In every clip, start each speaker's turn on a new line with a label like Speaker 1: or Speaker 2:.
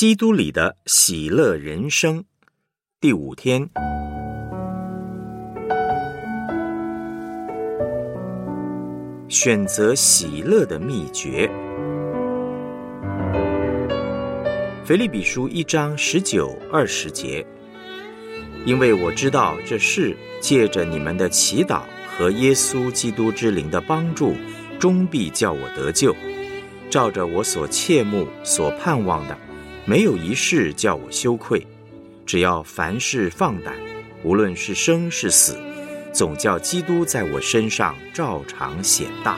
Speaker 1: 基督里的喜乐人生，第五天，选择喜乐的秘诀。腓利比书一章十九二十节，因为我知道这事借着你们的祈祷和耶稣基督之灵的帮助，终必叫我得救，照着我所切慕、所盼望的。没有一事叫我羞愧，只要凡事放胆，无论是生是死，总叫基督在我身上照常显大。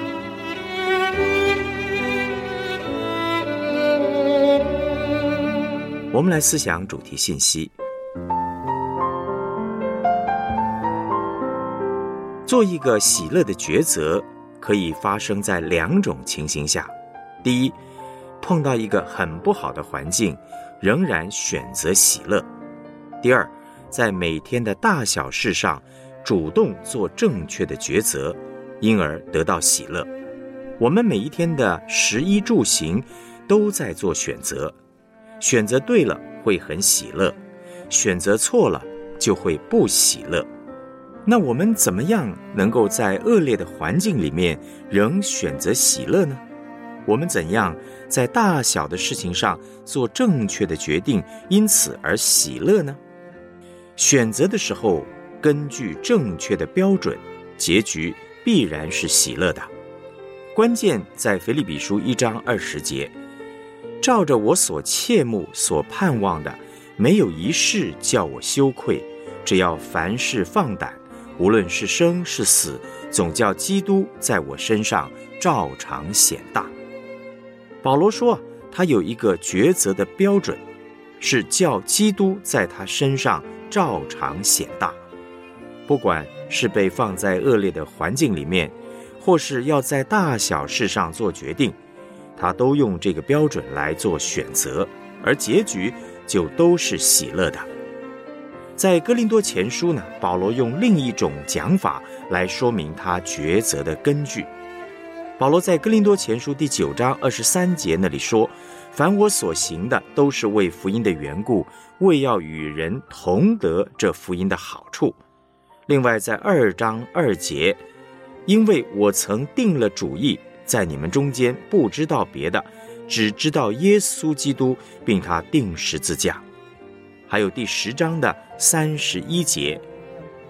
Speaker 1: 我们来思想主题信息：做一个喜乐的抉择，可以发生在两种情形下。第一。碰到一个很不好的环境，仍然选择喜乐。第二，在每天的大小事上，主动做正确的抉择，因而得到喜乐。我们每一天的食衣住行，都在做选择。选择对了会很喜乐，选择错了就会不喜乐。那我们怎么样能够在恶劣的环境里面仍选择喜乐呢？我们怎样在大小的事情上做正确的决定，因此而喜乐呢？选择的时候，根据正确的标准，结局必然是喜乐的。关键在腓立比书一章二十节，照着我所切慕、所盼望的，没有一事叫我羞愧。只要凡事放胆，无论是生是死，总叫基督在我身上照常显大。保罗说：“他有一个抉择的标准，是叫基督在他身上照常显大。不管是被放在恶劣的环境里面，或是要在大小事上做决定，他都用这个标准来做选择，而结局就都是喜乐的。”在哥林多前书呢，保罗用另一种讲法来说明他抉择的根据。保罗在哥林多前书第九章二十三节那里说：“凡我所行的，都是为福音的缘故，为要与人同得这福音的好处。”另外，在二章二节，因为我曾定了主意，在你们中间不知道别的，只知道耶稣基督，并他定十字架。还有第十章的三十一节，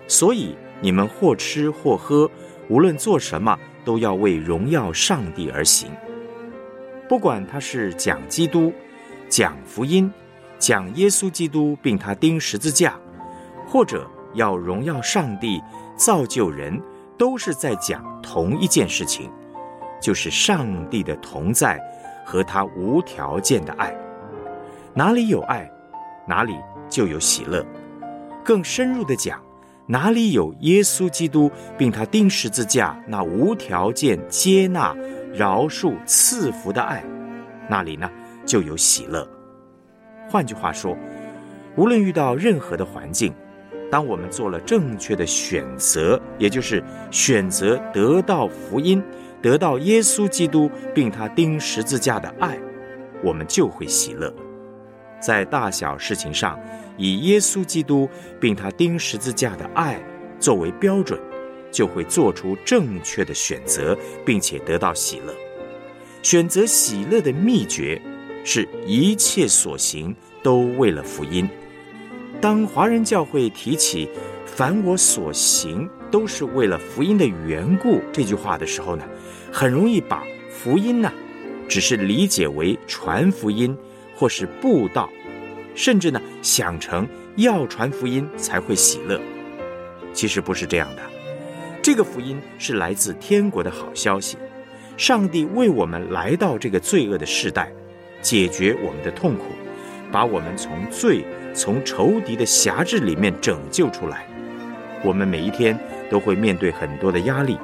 Speaker 1: 所以你们或吃或喝，无论做什么。都要为荣耀上帝而行，不管他是讲基督、讲福音、讲耶稣基督，并他钉十字架，或者要荣耀上帝、造就人，都是在讲同一件事情，就是上帝的同在和他无条件的爱。哪里有爱，哪里就有喜乐。更深入的讲。哪里有耶稣基督，并他钉十字架那无条件接纳、饶恕、赐福的爱，那里呢就有喜乐。换句话说，无论遇到任何的环境，当我们做了正确的选择，也就是选择得到福音、得到耶稣基督，并他钉十字架的爱，我们就会喜乐。在大小事情上。以耶稣基督并他钉十字架的爱作为标准，就会做出正确的选择，并且得到喜乐。选择喜乐的秘诀是一切所行都为了福音。当华人教会提起“凡我所行都是为了福音的缘故”这句话的时候呢，很容易把福音呢，只是理解为传福音或是布道。甚至呢，想成要传福音才会喜乐，其实不是这样的。这个福音是来自天国的好消息，上帝为我们来到这个罪恶的时代，解决我们的痛苦，把我们从罪、从仇敌的辖制里面拯救出来。我们每一天都会面对很多的压力，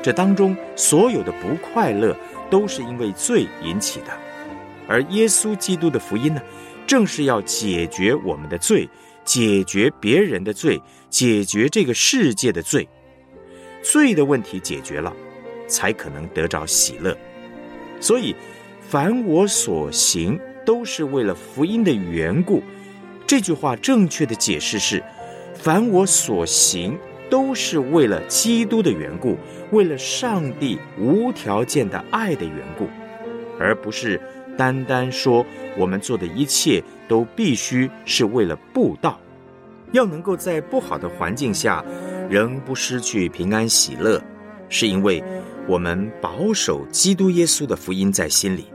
Speaker 1: 这当中所有的不快乐都是因为罪引起的，而耶稣基督的福音呢？正是要解决我们的罪，解决别人的罪，解决这个世界的罪。罪的问题解决了，才可能得着喜乐。所以，凡我所行，都是为了福音的缘故。这句话正确的解释是：凡我所行，都是为了基督的缘故，为了上帝无条件的爱的缘故，而不是单单说我们做的一切都必须是为了布道。要能够在不好的环境下，仍不失去平安喜乐，是因为我们保守基督耶稣的福音在心里，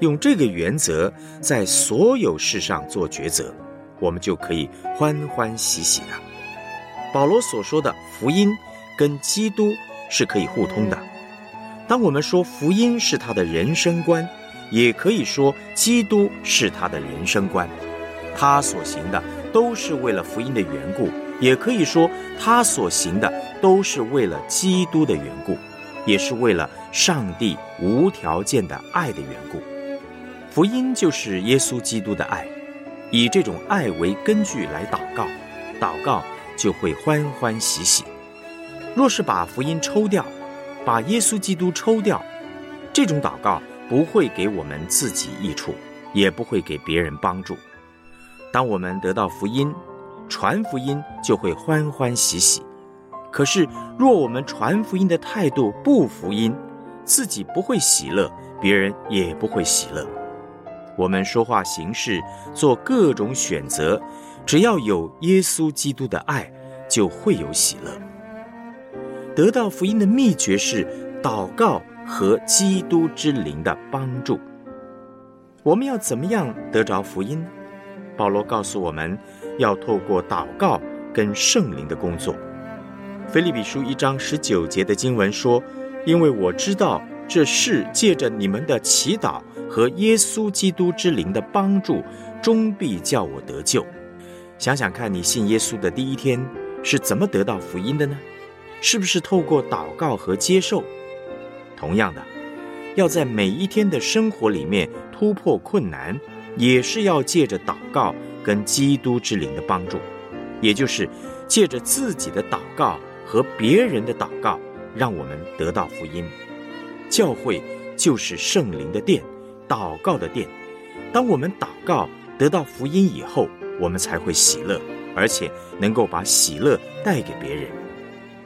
Speaker 1: 用这个原则在所有事上做抉择，我们就可以欢欢喜喜的。保罗所说的福音跟基督是可以互通的。当我们说福音是他的人生观，也可以说基督是他的人生观，他所行的。都是为了福音的缘故，也可以说他所行的都是为了基督的缘故，也是为了上帝无条件的爱的缘故。福音就是耶稣基督的爱，以这种爱为根据来祷告，祷告就会欢欢喜喜。若是把福音抽掉，把耶稣基督抽掉，这种祷告不会给我们自己益处，也不会给别人帮助。当我们得到福音，传福音就会欢欢喜喜。可是，若我们传福音的态度不福音，自己不会喜乐，别人也不会喜乐。我们说话行事做各种选择，只要有耶稣基督的爱，就会有喜乐。得到福音的秘诀是祷告和基督之灵的帮助。我们要怎么样得着福音？保罗告诉我们，要透过祷告跟圣灵的工作。腓利比书一章十九节的经文说：“因为我知道这事借着你们的祈祷和耶稣基督之灵的帮助，终必叫我得救。”想想看你信耶稣的第一天是怎么得到福音的呢？是不是透过祷告和接受？同样的，要在每一天的生活里面突破困难。也是要借着祷告跟基督之灵的帮助，也就是借着自己的祷告和别人的祷告，让我们得到福音。教会就是圣灵的殿，祷告的殿。当我们祷告得到福音以后，我们才会喜乐，而且能够把喜乐带给别人。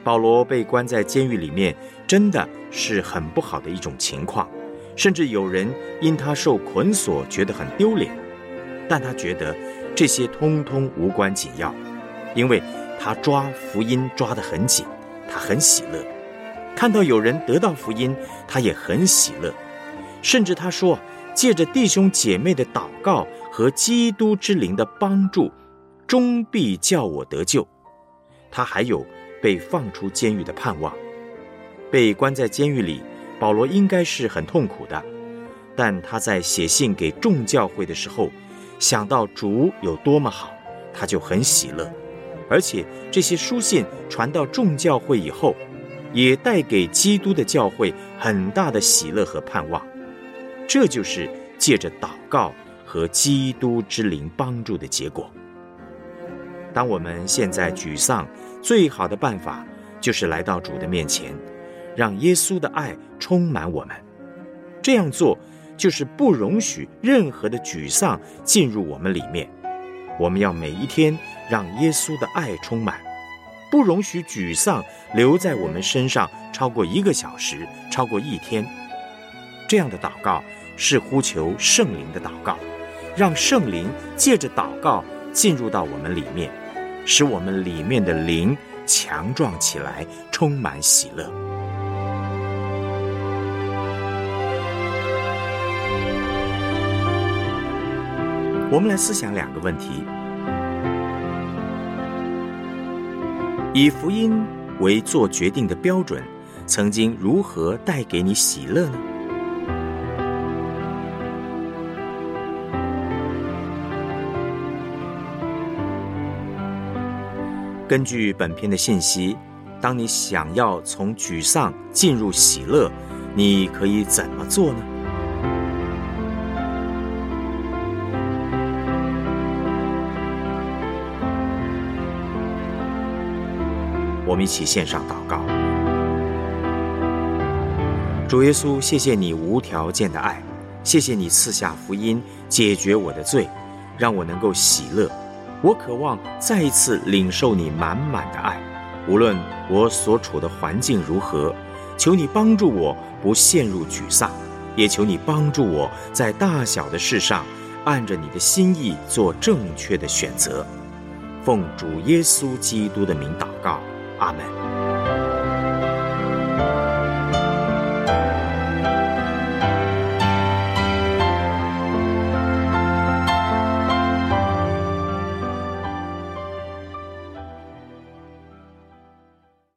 Speaker 1: 保罗被关在监狱里面，真的是很不好的一种情况。甚至有人因他受捆锁觉得很丢脸，但他觉得这些通通无关紧要，因为他抓福音抓得很紧，他很喜乐。看到有人得到福音，他也很喜乐。甚至他说，借着弟兄姐妹的祷告和基督之灵的帮助，终必叫我得救。他还有被放出监狱的盼望，被关在监狱里。保罗应该是很痛苦的，但他在写信给众教会的时候，想到主有多么好，他就很喜乐。而且这些书信传到众教会以后，也带给基督的教会很大的喜乐和盼望。这就是借着祷告和基督之灵帮助的结果。当我们现在沮丧，最好的办法就是来到主的面前。让耶稣的爱充满我们，这样做就是不容许任何的沮丧进入我们里面。我们要每一天让耶稣的爱充满，不容许沮丧留在我们身上超过一个小时，超过一天。这样的祷告是呼求圣灵的祷告，让圣灵借着祷告进入到我们里面，使我们里面的灵强壮起来，充满喜乐。我们来思想两个问题：以福音为做决定的标准，曾经如何带给你喜乐呢？根据本篇的信息，当你想要从沮丧进入喜乐，你可以怎么做呢？我们一起献上祷告，主耶稣，谢谢你无条件的爱，谢谢你赐下福音，解决我的罪，让我能够喜乐。我渴望再一次领受你满满的爱，无论我所处的环境如何，求你帮助我不陷入沮丧，也求你帮助我在大小的事上按着你的心意做正确的选择。奉主耶稣基督的名祷告，阿门。